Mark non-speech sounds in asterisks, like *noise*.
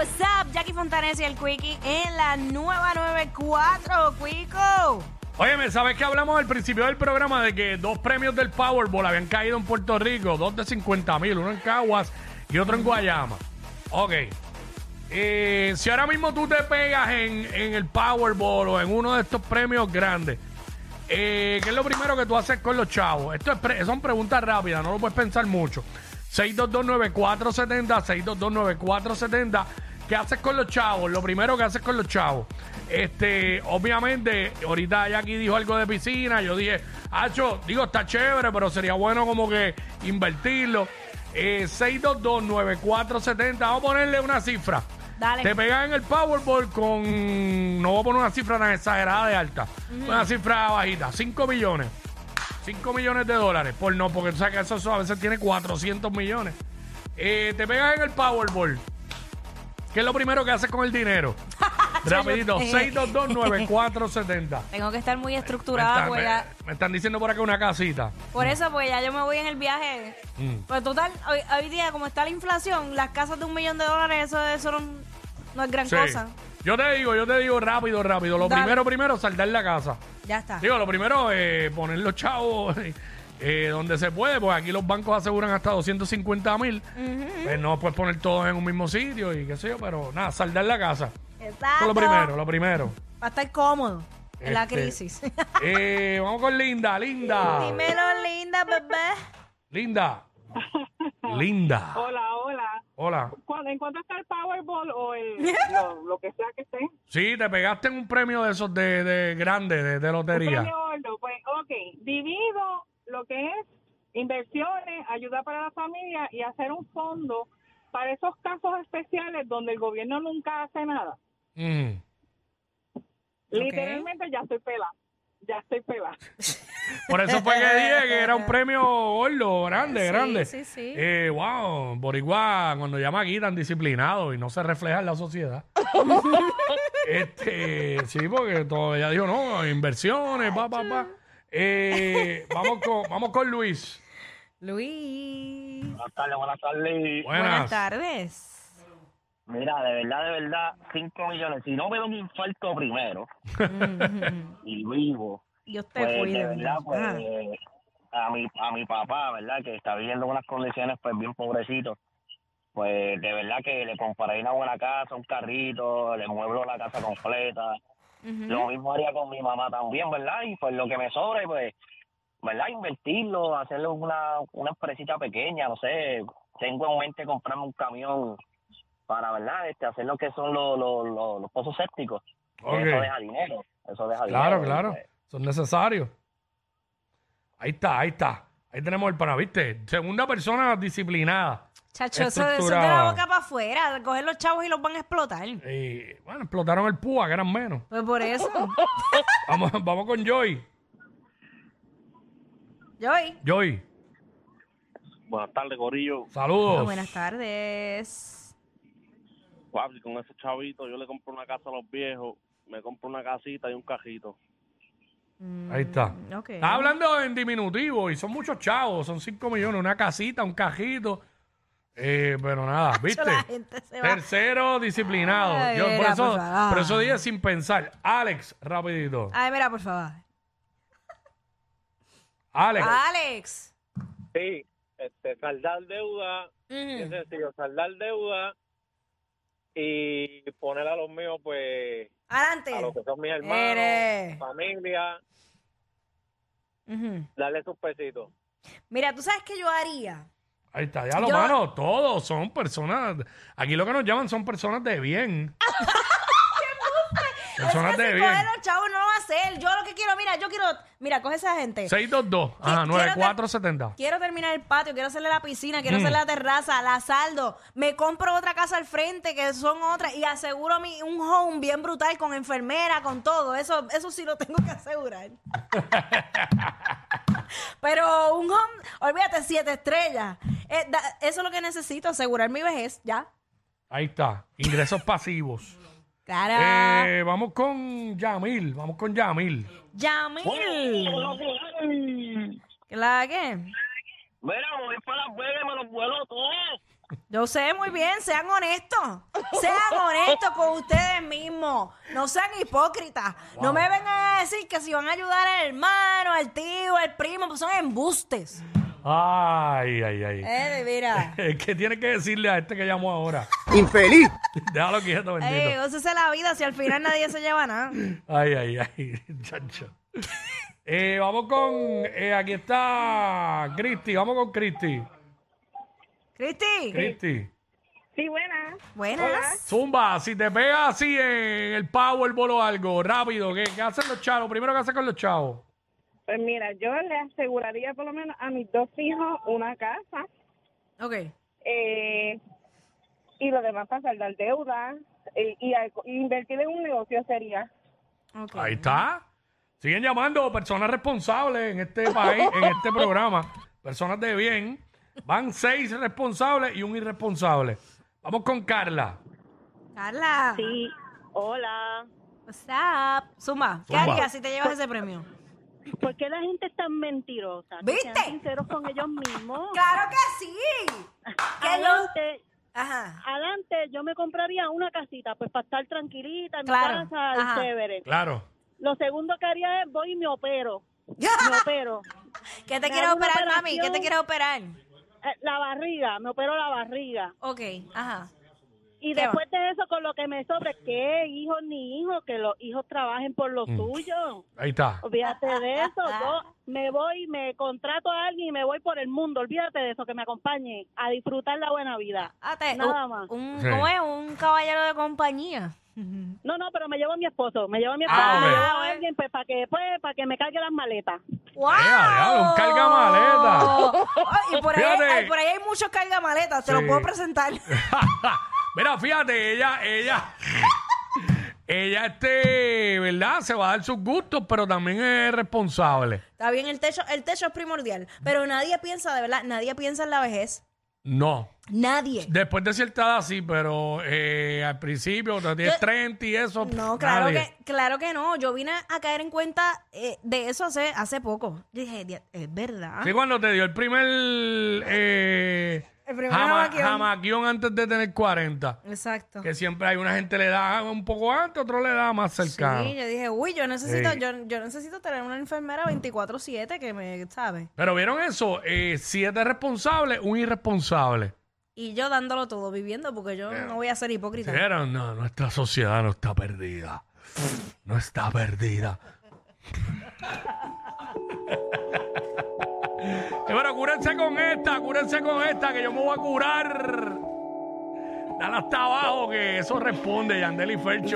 What's up, Jackie Fontanes y el Quickie en la nueva 94, Quico. Oye, ¿sabes que hablamos al principio del programa de que dos premios del Powerball habían caído en Puerto Rico? Dos de 50 mil, uno en Caguas y otro en Guayama. Ok. Eh, si ahora mismo tú te pegas en, en el Powerball o en uno de estos premios grandes, eh, ¿qué es lo primero que tú haces con los chavos? Esto es pre- son preguntas rápidas, no lo puedes pensar mucho. 6229470, 6229470. ¿Qué haces con los chavos? Lo primero que haces con los chavos. Este, obviamente, ahorita Jackie dijo algo de piscina. Yo dije, Hacho, digo, está chévere, pero sería bueno como que invertirlo. Eh, 6229470. Vamos a ponerle una cifra. Dale. Te pegas en el Powerball con. No voy a poner una cifra tan exagerada de alta. Una cifra bajita. 5 millones. 5 millones de dólares. Por no, porque tú sabes que eso a veces tiene 400 millones. Eh, te pegas en el Powerball. ¿Qué es lo primero que haces con el dinero? *laughs* Rapidito, 6229470. *laughs* Tengo que estar muy Me, estructurada, están- pues me- ya- me están diciendo por acá una casita. por eso pues ya yo me voy en el viaje. Mm. Pues total, hoy, hoy día como está la inflación, las casas de un millón de dólares, eso, eso no, no es gran Sí. cosa. Yo te digo, yo te digo rápido, rápido. Lo Dale. primero, primero, saldar la casa. Ya está. Digo, lo primero es poner los chavos *laughs* eh, donde se puede, pues aquí los bancos aseguran hasta 250 mil. Pues no puedes poner todos en un mismo sitio y qué sé yo, pero nada, saldar la casa. Eso Exacto. es lo primero, lo primero. Va a estar cómodo en la Este, crisis. *laughs* Eh, vamos con Linda, Linda. Dímelo, linda, bebé. Linda. Linda. Hola, hola. Hola. ¿Cuándo, ¿En cuánto está el Powerball o el, *laughs* lo, lo que sea que esté? Sí, te pegaste en un premio de esos de, de grande, de, de Un lotería. premio gordo. Pues, ok, divido lo que es inversiones, ayuda para la familia y hacer un fondo para esos casos especiales donde el gobierno nunca hace nada. Mm. Literalmente ya estoy pelada. Ya estoy pelada. *laughs* Por eso fue que dije que *laughs* era un premio gordo, grande, Sí, grande. sí, sí. Eh, wow, Boricua, cuando llama aquí tan disciplinado y no se refleja en la sociedad. *laughs* este, sí, porque todavía dijo, no, inversiones, pa, pa, pa. Eh, vamos, con, vamos con Luis. Luis. Buenas tardes, buenas tardes. Buenas. Buenas tardes. Mira, de verdad, de verdad, 5 millones. Si no me da un infarto primero *laughs* y vivo, Dios te pues de verdad, pues Ah. a mi, a mi papá, ¿verdad? Que está viviendo en unas condiciones pues bien pobrecito. Pues de verdad que le compraré una buena casa, un carrito, le mueblo la casa completa. Lo mismo haría con mi mamá también, ¿verdad? Y pues lo que me sobra, pues, ¿verdad? Invertirlo, hacerle una, una empresita pequeña, no sé. Tengo en mente comprarme un camión para, ¿verdad? Este, hacer lo que son los, los, los, los pozos sépticos. Eso deja dinero. Eso deja Claro, dinero. claro. Pues, Son necesarios. Ahí está, ahí está. Ahí tenemos el pana, ¿viste? Segunda persona disciplinada. Chacho, eso, eso es de la boca para afuera. de Coger los chavos y los van a explotar. Y, bueno, explotaron el púa, que eran menos. Pues por eso. *laughs* Vamos, vamos con Joy. Joy. Joy, Buenas tardes, Corillo. saludos. Buenas tardes. Papi, con ese chavito yo le compro una casa a los viejos, me compro una casita y un cajito. Ahí está. Mm, ok. Estás hablando en diminutivo y son muchos chavos, son 5 millones, una casita, un cajito. Eh, pero nada, *laughs* ¿viste? La gente se va. Tercero, disciplinado. Ay, Yo por mira, eso, por favor. por eso dije sin pensar. Alex, rapidito. Ay, mira, por favor. Alex. Alex. Sí, este, saldar deuda, es sencillo, saldar deuda y poner a los míos, pues, Adelante. a los que son mis hermanos, Eres. familia, darle sus pesitos. Mira, ¿tú sabes qué yo haría? Ahí está, ya lo Yo- mano, todos son personas. Aquí lo que nos llaman son personas de bien. *laughs* personas Es que de bien. coge los chavos no lo va a hacer. Yo lo que quiero, mira, yo quiero, mira, coge esa gente. 622, ajá, quiero 9470. Quiero terminar el patio, quiero hacerle la piscina, quiero Mm. hacerle la terraza, la saldo. Me compro otra casa al frente, que son otras, y aseguro mi, un home bien brutal con enfermera, con todo. Eso, eso sí lo tengo que asegurar. *laughs* Pero un home, olvídate, siete estrellas. Eh, da- eso es lo que necesito, asegurar mi vejez, ya. Ahí está, ingresos pasivos. Claro. Eh, vamos con Yamil, vamos con Yamil. Yamil. ¿Qué la qué? Mira, voy para Las Vegas, me los vuelo todos. Yo sé muy bien, sean honestos. Sean honestos con ustedes mismos. No sean hipócritas. No me vengan a decir que si van a ayudar al hermano, al tío, al primo, pues son embustes. Ay, ay, ay. Eh, mira. *laughs* ¿Qué tiene que decirle a este que llamó ahora? Infeliz. *laughs* Déjalo quieto, Ey, bendito. gócese la vida si al final nadie se lleva nada. *laughs* Ay, ay, ay, chacho. Eh, vamos con, eh, aquí está Cristi, vamos con Cristi. Cristi, Cristi. Sí, buena. buenas. Zumba, si te pegas así en el Powerball o algo, rápido, ¿qué, qué hacen los chavos? Primero, ¿qué hacen con los chavos? Pues mira, yo le aseguraría por lo menos a mis dos hijos una casa Ok. eh, y lo demás para saldar deuda eh, y, invertir en un negocio sería. ok. Ahí está. Siguen llamando personas responsables en este país, en este *laughs* programa. Personas de bien. Van seis responsables y un irresponsable. Vamos con Carla. Carla. Sí, hola. What's up? Zumba, ¿qué Zumba. harías si te llevas ese premio? ¿Por qué la gente es tan mentirosa? Que ¿Viste? sean sinceros con ellos mismos. *laughs* ¡Claro que sí! Que *laughs* lo- Adelante, Ajá. adelante, yo me compraría una casita, pues para estar tranquilita en Claro, mi casa, ajá. chévere. Claro. Lo segundo que haría es voy y me opero. *laughs* Me opero. ¿Qué te Me quieres operar, mami? ¿Qué te quieres operar? Eh, La barriga, me opero la barriga. Ok, ajá. Y ¿Qué después de eso, con lo que me sobre, ¿qué hijos ni hijos? Que los hijos trabajen por lo Mm. suyo. Ahí está. Olvídate de *laughs* eso. Yo me voy, me contrato a alguien y me voy por el mundo. Olvídate de eso, que me acompañe a disfrutar la buena vida. Nada un- más. Un, Sí. ¿Cómo es? Un caballero de compañía. *laughs* No, no, pero me llevo a mi esposo. Me llevo a mi Ah, esposo. me llevo a alguien pues, para que, pues, para que me cargue las maletas. ¡Wow! diablo, un cargamaleta. Ay, *laughs* y por ahí, Fíjate. ay, por ahí hay muchos cargamaletas, te Sí. lo puedo presentar. Mira, fíjate, ella, ella, ella, este, ¿verdad? Se va a dar sus gustos, pero también es responsable. Está bien, el techo, el techo es primordial, pero nadie piensa, de verdad, nadie piensa en la vejez. No. Nadie. Después de cierta edad sí, pero eh, al principio, cuando tienes Yo- 30 y eso. No, claro nadie. que, claro que no. Yo vine a caer en cuenta eh, de eso hace, hace poco. Dije, "Dia- es verdad. Sí, cuando te dio el primer. Eh, El jama- jamaquión. jamaquión antes de tener 40. Exacto. Que siempre hay una gente le da un poco antes, otro le da más cercano. Sí, yo dije, uy, yo necesito, Sí. yo, yo necesito tener una enfermera 24-7 que me, ¿sabe? Pero vieron eso, eh, siete responsables, un irresponsable. Y yo dándolo todo, viviendo, porque yo no voy a ser hipócrita. Vieron, no, nuestra sociedad no está perdida. No está perdida. *laughs* Bueno, cúrense con esta, cúrense con esta, que yo me voy a curar. Dale hasta abajo, que eso responde, Yandel y Fercho.